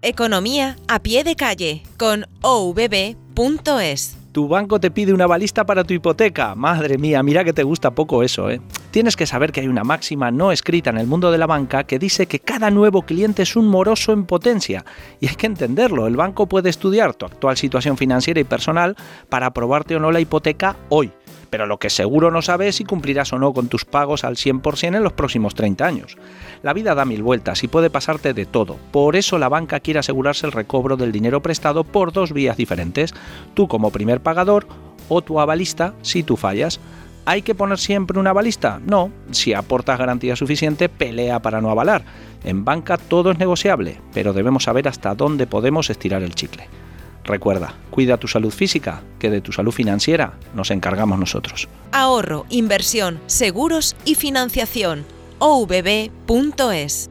Economía a pie de calle con ovb.es. Tu banco te pide una balista para tu hipoteca. Madre mía, mira que te gusta poco eso, ¿eh? Tienes que saber que hay una máxima no escrita en el mundo de la banca que dice que cada nuevo cliente es un moroso en potencia. Y hay que entenderlo, el banco puede estudiar tu actual situación financiera y personal para aprobarte o no la hipoteca hoy pero lo que seguro no sabe es si cumplirás o no con tus pagos al 100% en los próximos 30 años. La vida da mil vueltas y puede pasarte de todo, por eso la banca quiere asegurarse el recobro del dinero prestado por dos vías diferentes, tú como primer pagador o tu avalista si tú fallas. ¿Hay que poner siempre una avalista? No, si aportas garantía suficiente, pelea para no avalar. En banca todo es negociable, pero debemos saber hasta dónde podemos estirar el chicle. Recuerda, cuida tu salud física, que de tu salud financiera nos encargamos nosotros. Ahorro, inversión, seguros y financiación. ovb.es